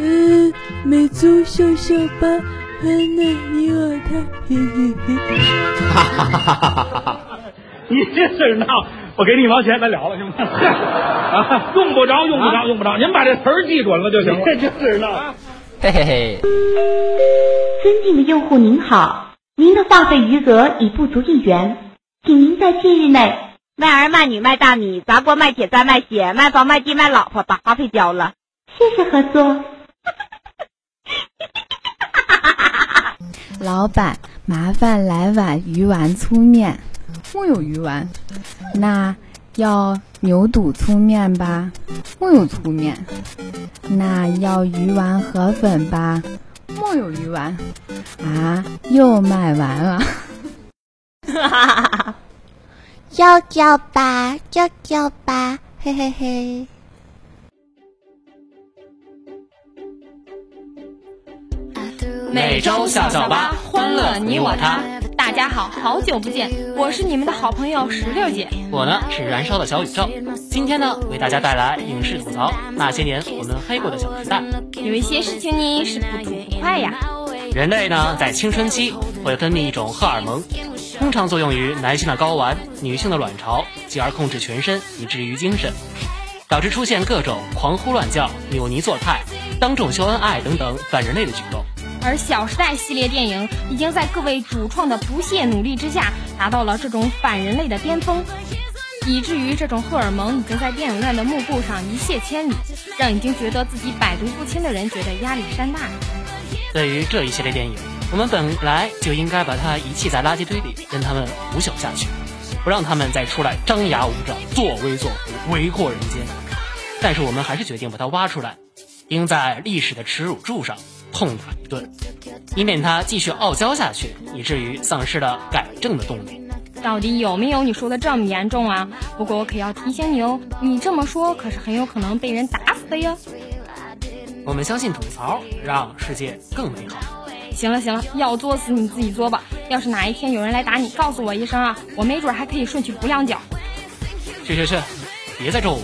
嗯，美足秀秀吧，很难你我他，嘿嘿嘿。哈哈哈哈哈哈哈！你这事儿闹，我给你一毛钱，咱了了，行吗？啊，用不着，用不着，用不着，您把这词儿记准了就行了。这事儿闹。嘿嘿嘿，尊敬的用户您好，您的话费余额已不足一元，请您在近日内卖儿卖女卖大米砸锅卖铁再卖血卖房卖地卖老婆把话费交了，谢谢合作。老板，麻烦来碗鱼丸粗面。木有鱼丸，那要牛肚粗面吧？木有粗面。那要鱼丸河粉吧？木有鱼丸。啊，又卖完了。哈哈哈哈！叫叫吧，叫叫吧，嘿嘿嘿。每周笑笑吧，欢乐你我他。大家好，好久不见，我是你们的好朋友石榴姐。我呢是燃烧的小宇宙。今天呢，为大家带来影视吐槽那些年我们黑过的小时代。有一些事情呢是不吐不快呀。人类呢在青春期会分泌一种荷尔蒙，通常作用于男性的睾丸、女性的卵巢，继而控制全身，以至于精神，导致出现各种狂呼乱叫、扭捏作态、当众秀恩爱等等反人类的举动。而《小时代》系列电影已经在各位主创的不懈努力之下，达到了这种反人类的巅峰，以至于这种荷尔蒙已经在电影院的幕布上一泻千里，让已经觉得自己百毒不侵的人觉得压力山大。对于这一系列电影，我们本来就应该把它遗弃在垃圾堆里，任他们腐朽下去，不让他们再出来张牙舞爪、作威作福、为祸人间。但是我们还是决定把它挖出来，钉在历史的耻辱柱上。痛打一顿，以免它继续傲娇下去，以至于丧失了改正的动力。到底有没有你说的这么严重啊？不过我可要提醒你哦，你这么说可是很有可能被人打死的哟。我们相信吐槽让世界更美好。行了行了，要作死你自己作吧。要是哪一天有人来打你，告诉我一声啊，我没准还可以顺去补两脚。去去去，别再咒我，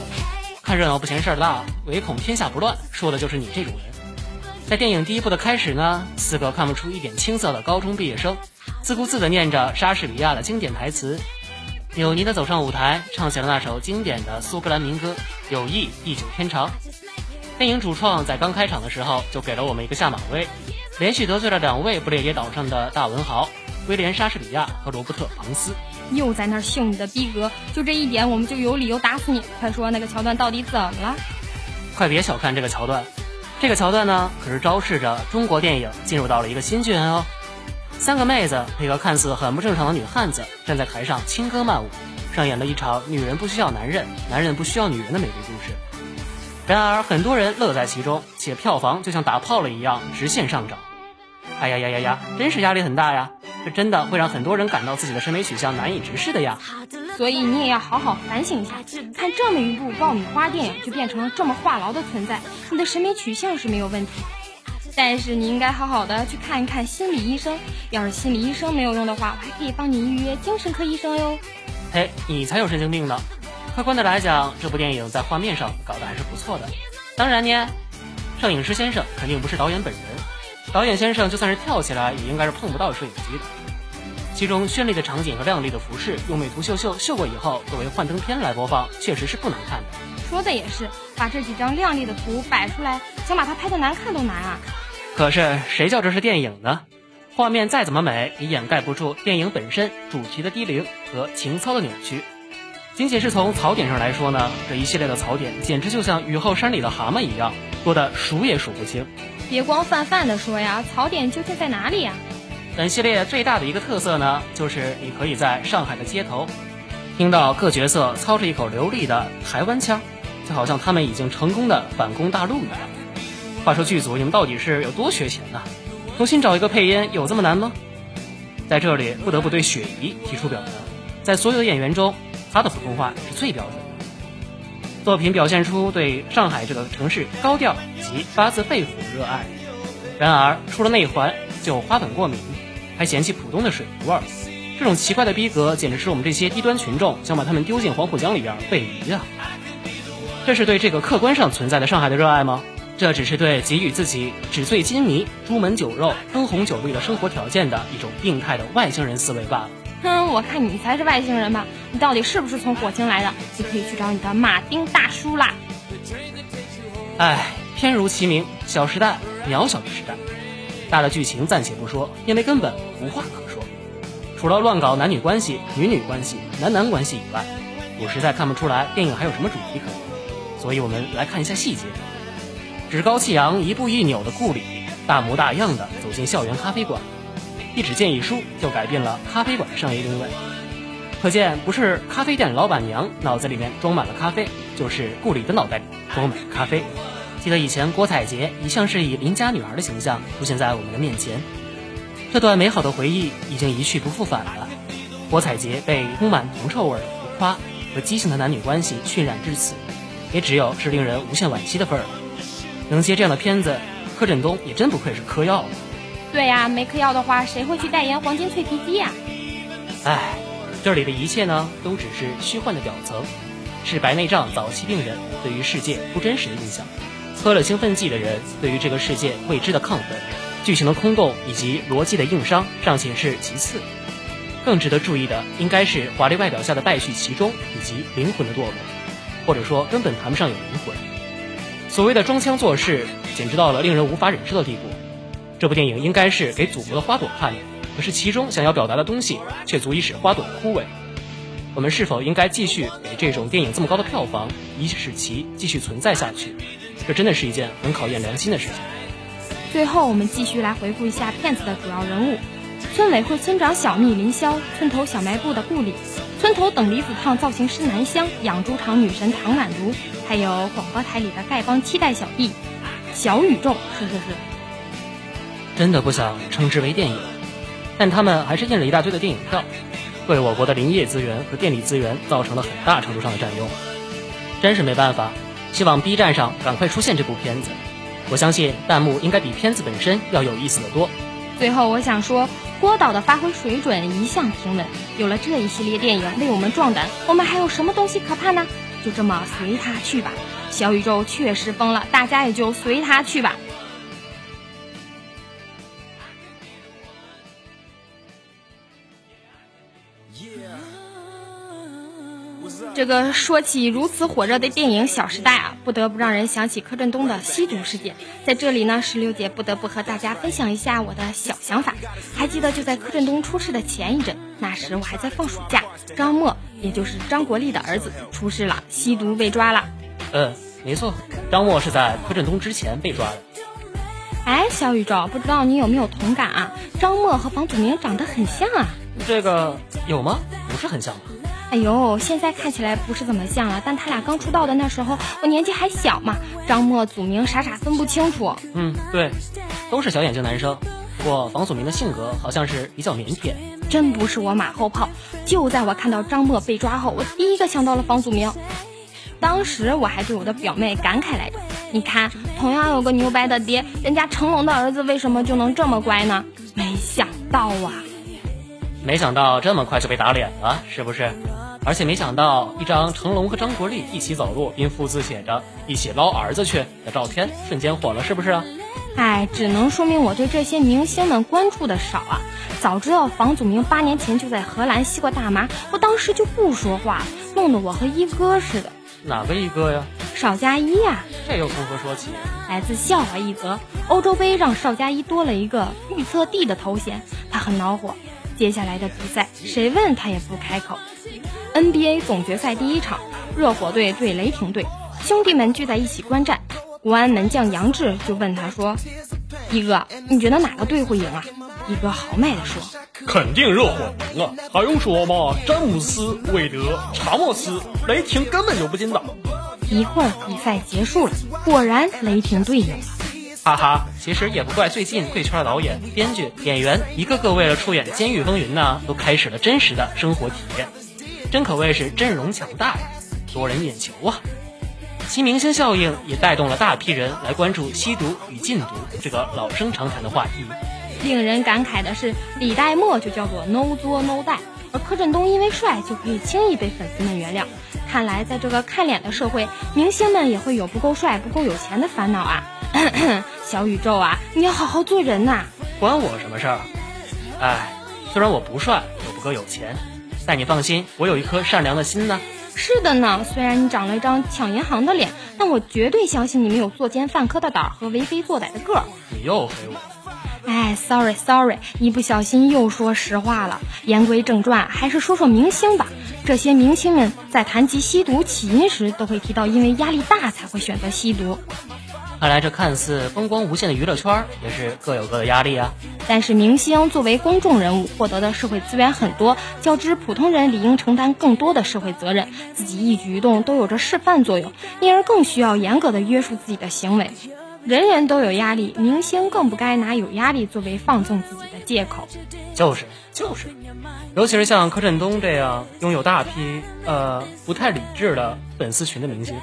看热闹不嫌事儿大，唯恐天下不乱，说的就是你这种人。在电影第一部的开始呢，四个看不出一点青涩的高中毕业生，自顾自地念着莎士比亚的经典台词，扭捏地走上舞台，唱起了那首经典的苏格兰民歌《友谊地久天长》。电影主创在刚开场的时候就给了我们一个下马威，连续得罪了两位不列颠岛上的大文豪威廉·莎士比亚和罗伯特·庞斯，又在那儿秀你的逼格，就这一点我们就有理由打死你！快说那个桥段到底怎么了？快别小看这个桥段。这个桥段呢，可是昭示着中国电影进入到了一个新纪元哦。三个妹子配合看似很不正常的女汉子，站在台上轻歌曼舞，上演了一场女人不需要男人，男人不需要女人的美丽故事。然而，很多人乐在其中，且票房就像打炮了一样直线上涨。哎呀呀呀呀，真是压力很大呀！这真的会让很多人感到自己的审美取向难以直视的呀。所以你也要好好反省一下，看这么一部爆米花电影就变成了这么话痨的存在，你的审美取向是没有问题。但是你应该好好的去看一看心理医生，要是心理医生没有用的话，我还可以帮你预约精神科医生哟。嘿，你才有神经病呢！客观的来讲，这部电影在画面上搞得还是不错的。当然呢，摄影师先生肯定不是导演本人，导演先生就算是跳起来，也应该是碰不到摄影机的。其中绚丽的场景和靓丽的服饰，用美图秀秀秀过以后，作为幻灯片来播放，确实是不难看的。说的也是，把这几张靓丽的图摆出来，想把它拍的难看都难啊。可是谁叫这是电影呢？画面再怎么美，也掩盖不住电影本身主题的低龄和情操的扭曲。仅仅是从槽点上来说呢，这一系列的槽点简直就像雨后山里的蛤蟆一样，多的数也数不清。别光泛泛的说呀，槽点究竟在哪里呀？本系列最大的一个特色呢，就是你可以在上海的街头，听到各角色操着一口流利的台湾腔，就好像他们已经成功的反攻大陆一样。话说剧组你们到底是有多缺钱呢？重新找一个配音有这么难吗？在这里不得不对雪姨提出表扬，在所有的演员中，他的普通话是最标准的。作品表现出对上海这个城市高调及发自肺腑的热爱。然而出了内环就花粉过敏。还嫌弃浦东的水味儿，这种奇怪的逼格，简直是我们这些低端群众想把他们丢进黄浦江里边喂鱼啊！这是对这个客观上存在的上海的热爱吗？这只是对给予自己纸醉金迷、朱门酒肉、灯红酒绿的生活条件的一种病态的外星人思维罢了。哼，我看你才是外星人吧？你到底是不是从火星来的？你可以去找你的马丁大叔啦。唉，片如其名，《小时代》，渺小的时代。大的剧情暂且不说，因为根本无话可说。除了乱搞男女关系、女女关系、男男关系以外，我实在看不出来电影还有什么主题可言。所以我们来看一下细节。趾高气扬、一步一扭的顾里，大模大样的走进校园咖啡馆，一纸建议书就改变了咖啡馆的商业定位。可见，不是咖啡店老板娘脑子里面装满了咖啡，就是顾里的脑袋里装满了咖啡。记得以前郭采洁一向是以邻家女孩的形象出现在我们的面前，这段美好的回忆已经一去不复返了。郭采洁被充满铜臭味的、浮夸和畸形的男女关系渲染至此，也只有是令人无限惋惜的份儿了。能接这样的片子，柯震东也真不愧是嗑药了。对呀、没嗑药的话，谁会去代言黄金脆皮鸡呀、唉，这里的一切呢，都只是虚幻的表层，是白内障早期病人对于世界不真实的印象，喝了兴奋剂的人对于这个世界未知的亢奋，剧情的空洞以及逻辑的硬伤尚且是其次，更值得注意的应该是华丽外表下的败絮其中以及灵魂的堕落，或者说根本谈不上有灵魂。所谓的装腔作势，简直到了令人无法忍受的地步。这部电影应该是给祖国的花朵看的，可是其中想要表达的东西却足以使花朵枯萎。我们是否应该继续给这种电影这么高的票房，以使其继续存在下去？这真的是一件很考验良心的事情。最后，我们继续来回顾一下片子的主要人物：村委会村长小蜜林霄，村头小卖部的顾里，村头等离子烫造型师南湘，养猪场女神唐宛如，还有广播台里的丐帮七代小弟小宇宙，是是是。真的不想称之为电影，但他们还是印了一大堆的电影票，为我国的林业资源和电力资源造成了很大程度上的占用。真是没办法，希望 B 站上赶快出现这部片子。我相信弹幕应该比片子本身要有意思的多。最后，我想说，郭导的发挥水准一向平稳，有了这一系列电影为我们壮胆，我们还有什么东西可怕呢？就这么随他去吧。小宇宙确实疯了，大家也就随他去吧。这个说起如此火热的电影《小时代》啊，不得不让人想起柯震东的吸毒事件。在这里呢，石榴姐不得不和大家分享一下我的小想法。还记得就在柯震东出事的前一阵，那时我还在放暑假，张默，也就是张国立的儿子出事了，吸毒被抓了。嗯，没错，张默是在柯震东之前被抓的。哎，小宇宙，不知道你有没有同感啊？张默和房祖名长得很像啊。这个有吗？不是很像吧？哎呦，现在看起来不是怎么像了，但他俩刚出道的那时候，我年纪还小嘛，张默、祖名傻傻分不清楚。嗯，对，都是小眼睛男生。不过房祖名的性格好像是比较腼腆。真不是我马后炮，就在我看到张默被抓后，我第一个想到了房祖名。当时我还对我的表妹感慨来着，你看，同样有个牛掰的爹，人家成龙的儿子为什么就能这么乖呢？没想到啊！没想到这么快就被打脸了，是不是？而且没想到，一张成龙和张国立一起走路，并附字写着“一起捞儿子去”的照片，瞬间火了，是不是啊？哎，只能说明我对这些明星们关注的少啊！早知道房祖名八年前就在荷兰吸过大麻，我当时就不说话了，弄得我和一哥似的。哪个一哥呀？邵佳一呀、这又从何说起？来自笑话一则，欧洲杯让邵佳一多了一个预测帝的头衔，他很恼火。接下来的比赛，谁问他也不开口。NBA 总决赛第一场，热火队对雷霆队，兄弟们聚在一起观战。国安门将杨志就问他说：“一哥，你觉得哪个队会赢啊？”一哥豪迈地说肯定热火赢啊，还用说吗？詹姆斯、韦德、查莫斯，雷霆根本就不进的。：“一会儿比赛结束了，果然雷霆队赢了。”哈哈，其实也不怪最近贵圈的导演、编剧、演员一个个为了出演《监狱风云》呢，都开始了真实的生活体验，真可谓是阵容强大呀，夺人眼球啊！其明星效应也带动了大批人来关注吸毒与禁毒这个老生常谈的话题。令人感慨的是，李代沫就叫做 no 作 no die，而柯震东因为帅就可以轻易被粉丝们原谅。看来，在这个看脸的社会，明星们也会有不够帅、不够有钱的烦恼啊。小宇宙啊，你要好好做人呐、关我什么事儿？哎，虽然我不帅，又不够有钱，但你放心，我有一颗善良的心呢。是的呢，虽然你长了一张抢银行的脸，但我绝对相信你没有作奸犯科的胆儿和为非作歹的个儿。你又黑我，哎，sorry sorry，一不小心又说实话了。言归正传，还是说说明星吧。这些明星们在谈及吸毒起因时，都会提到因为压力大才会选择吸毒。看来这看似风光无限的娱乐圈儿，也是各有各的压力啊。但是明星作为公众人物，获得的社会资源很多，较之普通人理应承担更多的社会责任，自己一举一动都有着示范作用，因而更需要严格的约束自己的行为。人人都有压力，明星更不该拿有压力作为放纵自己的借口。就是就是，尤其是像柯震东这样拥有大批呃不太理智的粉丝群的明星，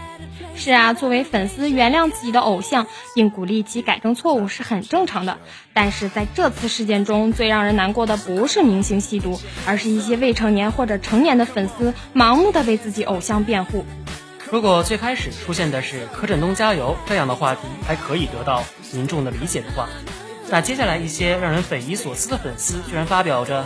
是啊，作为粉丝，原谅自己的偶像，并鼓励其改正错误是很正常的。但是在这次事件中，最让人难过的不是明星吸毒，而是一些未成年或者成年的粉丝盲目的为自己偶像辩护。如果最开始出现的是柯震东加油这样的话题，还可以得到民众的理解的话，那接下来一些让人匪夷所思的粉丝居然发表着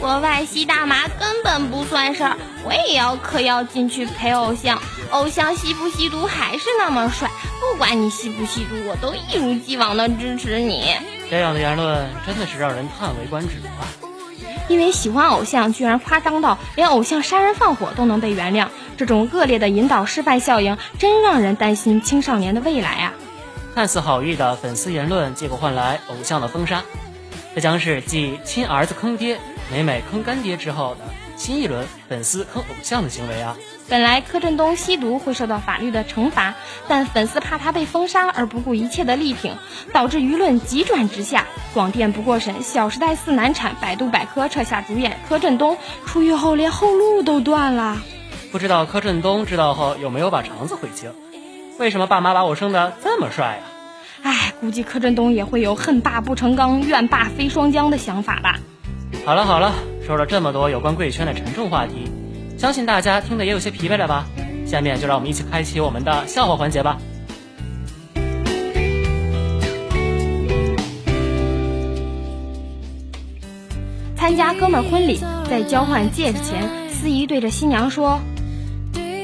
国外吸大麻根本不算事儿，我也要嗑药进去陪偶像。偶像吸不吸毒还是那么帅，不管你吸不吸毒，我都一如既往的支持你。这样的言论，真的是让人叹为观止啊！因为喜欢偶像，居然夸张到连偶像杀人放火都能被原谅，这种恶劣的引导示范效应，真让人担心青少年的未来啊！看似好意的粉丝言论，结果换来偶像的封杀，这将是继亲儿子坑爹、美美坑干爹之后的新一轮粉丝坑偶像的行为啊！本来柯震东吸毒会受到法律的惩罚，但粉丝怕他被封杀而不顾一切的力挺，导致舆论急转直下。广电不过审，《小时代四》难产，百度百科撤下主演柯震东，出狱后连后路都断了。不知道柯震东知道后有没有把肠子悔青？为什么爸妈把我生的这么帅啊？唉，估计柯震东也会有恨爸不成钢，怨爸飞双江的想法吧。好了好了，说了这么多有关贵圈的沉重话题，相信大家听得也有些疲惫了吧？下面就让我们一起开启我们的笑话环节吧。参加哥们儿婚礼，在交换戒指前，司仪对着新娘说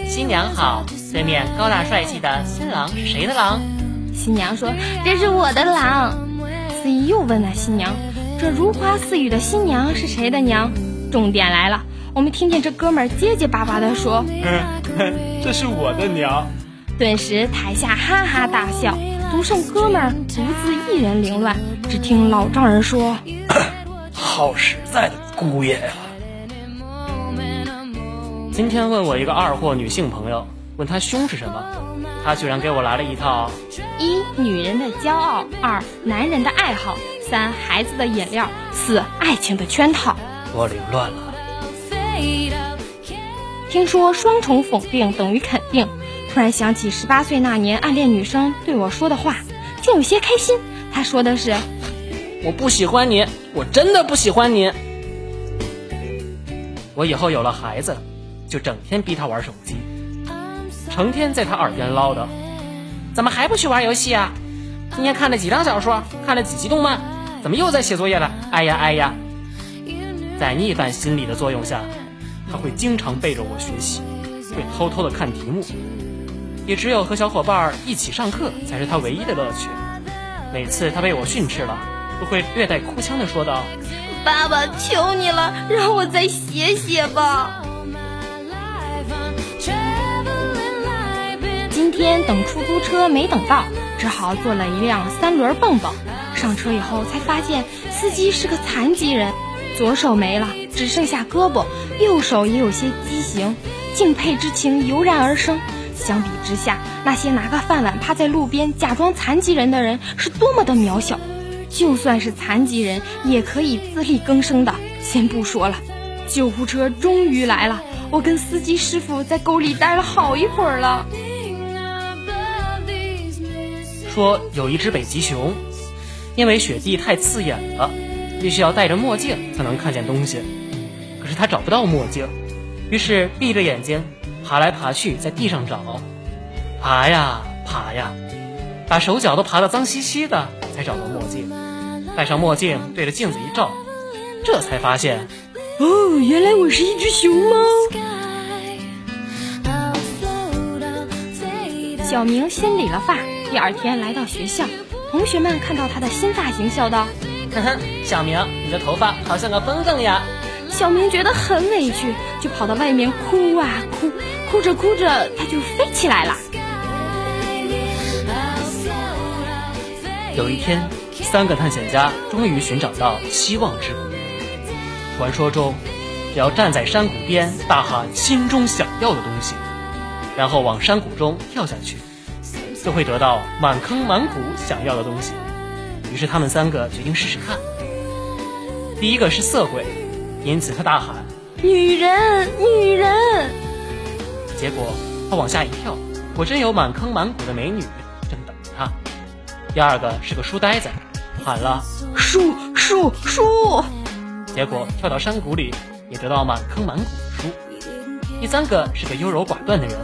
新娘好，对面高大帅气的新郎是谁的郎？：“新娘说这是我的郎。”司仪又问了新娘：“这如花似玉的新娘是谁的娘？”重点来了，我们听见这哥们儿结结巴巴地说这是我的娘。顿时台下哈哈大笑，独剩哥们儿独自一人凌乱。只听老丈人说 好实在的姑爷呀、今天问我一个二货女性朋友，问她胸是什么，她居然给我来了一套一女人的骄傲，二男人的爱好，三孩子的饮料，四爱情的圈套。我凌乱了。听说双重否定等于肯定，突然想起十八岁那年暗恋女生对我说的话，竟有些开心。她说的是我不喜欢你，我真的不喜欢你。我以后有了孩子，就整天逼他玩手机，成天在他耳边唠叨：“怎么还不去玩游戏啊？今天看了几张小说，看了几集动漫，怎么又在写作业了？哎呀哎呀！”在逆反心理的作用下，他会经常背着我学习，会偷偷的看题目，也只有和小伙伴儿一起上课才是他唯一的乐趣。每次他被我训斥了，都会略带哭腔的说道：“爸爸，求你了，让我再写写吧。今天等出租车没等到，只好坐了一辆三轮蹦蹦。上车以后才发现司机是个残疾人，左手没了，只剩下胳膊，右手也有些畸形，敬佩之情油然而生。相比之下，那些拿个饭碗趴在路边假装残疾人的人是多么的渺小。就算是残疾人，也可以自力更生的。先不说了，救护车终于来了，我跟司机师傅在沟里待了好一会儿了。说有一只北极熊，因为雪地太刺眼了，必须要戴着墨镜才能看见东西。可是他找不到墨镜，于是闭着眼睛，爬来爬去，在地上找，爬呀爬呀，把手脚都爬得脏兮兮的，才找到墨镜。戴上墨镜，对着镜子一照，这才发现，哦，原来我是一只熊猫。小明先理了发，第二天来到学校，同学们看到他的新发型，笑道：“哼哼，小明，你的头发好像个风筝呀。”小明觉得很委屈，就跑到外面哭啊哭，哭着哭着他就飞起来了。有一天，三个探险家终于寻找到希望之谷。传说中，只要站在山谷边大喊心中想要的东西，然后往山谷中跳下去，就会得到满坑满谷想要的东西。于是他们三个决定试试看。第一个是色鬼。因此，他大喊：“女人，女人！”结果他往下一跳，果真有满坑满谷的美女正等着他。第二个是个书呆子，喊了：“书，书，书！”结果跳到山谷里，也得到满坑满谷的书。第三个是个优柔寡断的人，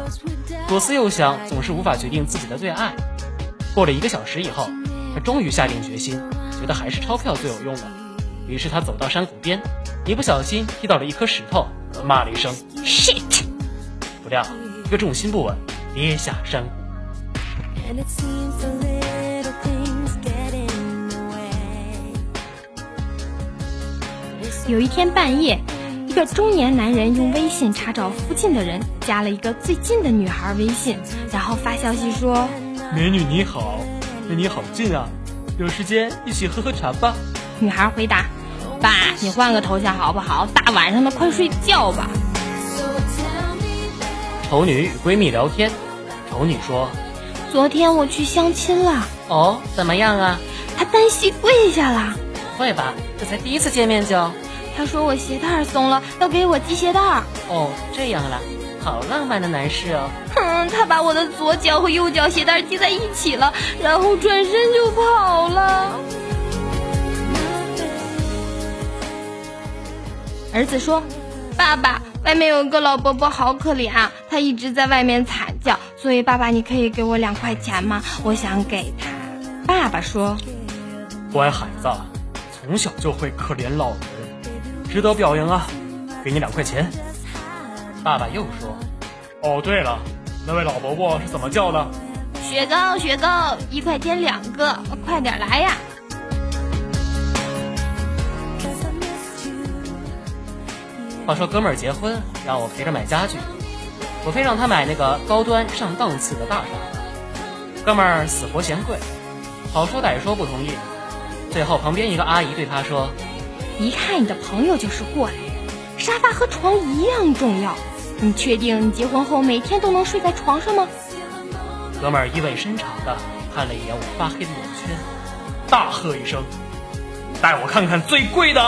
左思右想，总是无法决定自己的最爱。过了一个小时以后，他终于下定决心，觉得还是钞票最有用了。于是他走到山谷边。一不小心踢到了一颗石头，骂了一声 “shit”，不料一个重心不稳，跌下山谷。有一天半夜，一个中年男人用微信查找附近的人，加了一个最近的女孩微信，然后发消息说：“美女你好，离你好近啊，有时间一起喝喝茶吧。”女孩回答。爸，你换个头像好不好？大晚上的，快睡觉吧。丑女与闺蜜聊天，丑女说：“昨天我去相亲了。哦，怎么样啊？她单膝跪下了。不会吧？这才第一次见面就……他说我鞋带松了，要给我系鞋带。哦，这样了，好浪漫的男士哦。哼，他把我的左脚和右脚鞋带系在一起了，然后转身就跑了。”儿子说：“爸爸，外面有个老伯伯，好可怜啊！他一直在外面惨叫，所以爸爸，你可以给我两块钱吗？我想给他。”爸爸说：“乖孩子，从小就会可怜老人，值得表扬啊！给你两块钱。”爸爸又说：“哦，对了，那位老伯伯是怎么叫的？”“雪糕，雪糕，一块钱两个，快点来呀！”话说哥们儿结婚，让我陪着买家具，我非让他买那个高端上档次的大沙发。哥们儿死活嫌贵，好说歹说不同意。最后旁边一个阿姨对他说：“一看你的朋友就是过来人，沙发和床一样重要。你确定你结婚后每天都能睡在床上吗？”哥们儿意味深长的看了一眼我发黑的眼圈，大喝一声：“带我看看最贵的！”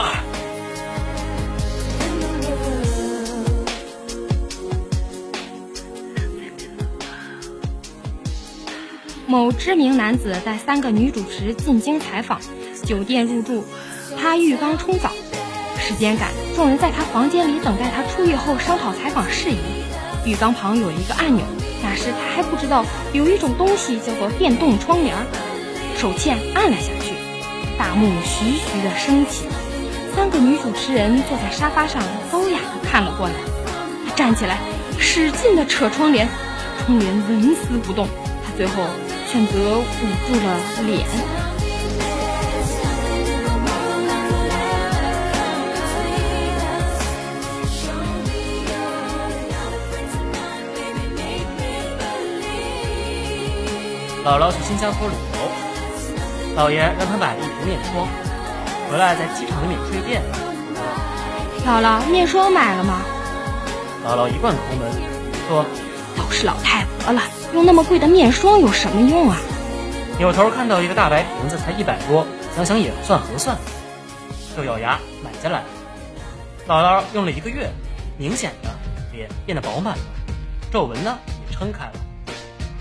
某知名男子带三个女主持进京采访，酒店入住，他浴缸冲澡，时间赶，众人在他房间里等待他出狱后商讨采访事宜。浴缸旁有一个按钮，那时他还不知道有一种东西叫做电动窗帘，手欠按了下去，大幕徐徐的升起，三个女主持人坐在沙发上，高雅的看了过来。他站起来，使劲的扯窗帘，窗帘纹丝不动。他最后。选择捂住了脸。姥姥去新加坡旅游，姥爷让她买了一瓶面霜，回来在机场的免税店。姥姥，面霜买了吗？姥姥一贯抠门，说：“都是老太婆了。”用那么贵的面霜有什么用啊？扭头看到一个大白瓶子才一百多，想想也算合算，就咬牙买下来。姥姥用了一个月，明显的脸变得饱满了，皱纹呢也撑开了。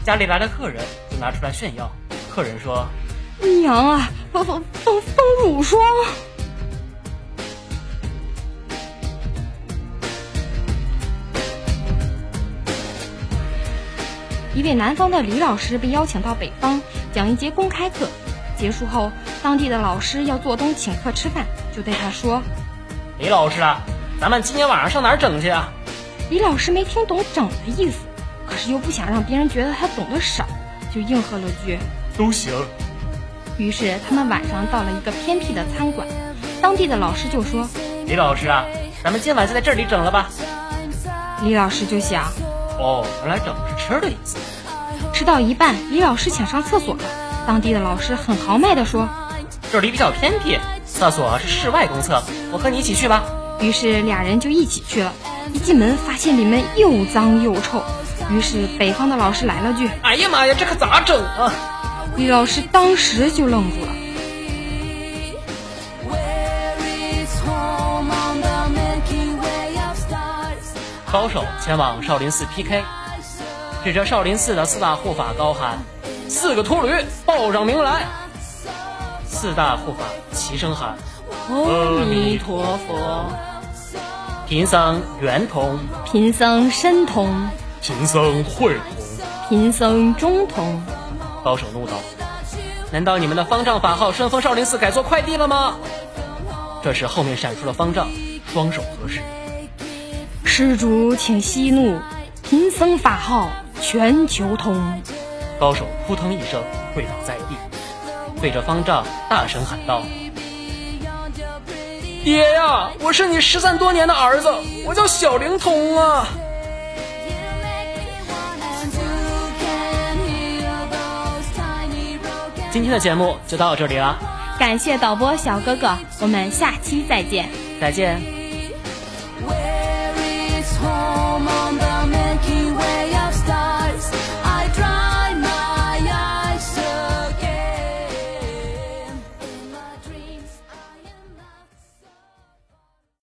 家里来了客人，就拿出来炫耀。客人说：“娘啊，丰丰丰丰乳霜。”一位南方的李老师被邀请到北方讲一节公开课。结束后，当地的老师要做东请客吃饭，就对他说：“李老师啊，咱们今天晚上上哪儿整去啊？”李老师没听懂“整”的意思，可是又不想让别人觉得他懂得少，就应和了句：“都行。”于是他们晚上到了一个偏僻的餐馆，当地的老师就说：“李老师啊，咱们今晚就在这里整了吧。”李老师就想：“哦，原来整是吃的意思。”吃到一半，李老师想上厕所了。当地的老师很豪迈地说：“这里比较偏僻，厕所是室外公厕，我和你一起去吧。”于是俩人就一起去了。一进门，发现里面又脏又臭。于是北方的老师来了句：“哎呀妈呀，这可咋整啊？”李老师当时就愣住了。高手前往少林寺 PK，指着少林寺的四大护法高喊。四个秃驴报上名来，四大护法齐声喊：“阿弥陀佛！”贫僧圆通，贫僧身通，贫僧会通，贫僧中通。高手怒道：“难道你们的方丈法号顺风少林寺改做快递了吗？”这时后面闪出了方丈，双手合十：“施主请息怒，贫僧法号全球通。”高手扑腾一声跪倒在地，对着方丈大声喊道：“爹呀，我是你失散多年的儿子，我叫小灵通啊！”今天的节目就到这里了，感谢导播小哥哥，我们下期再见，再见。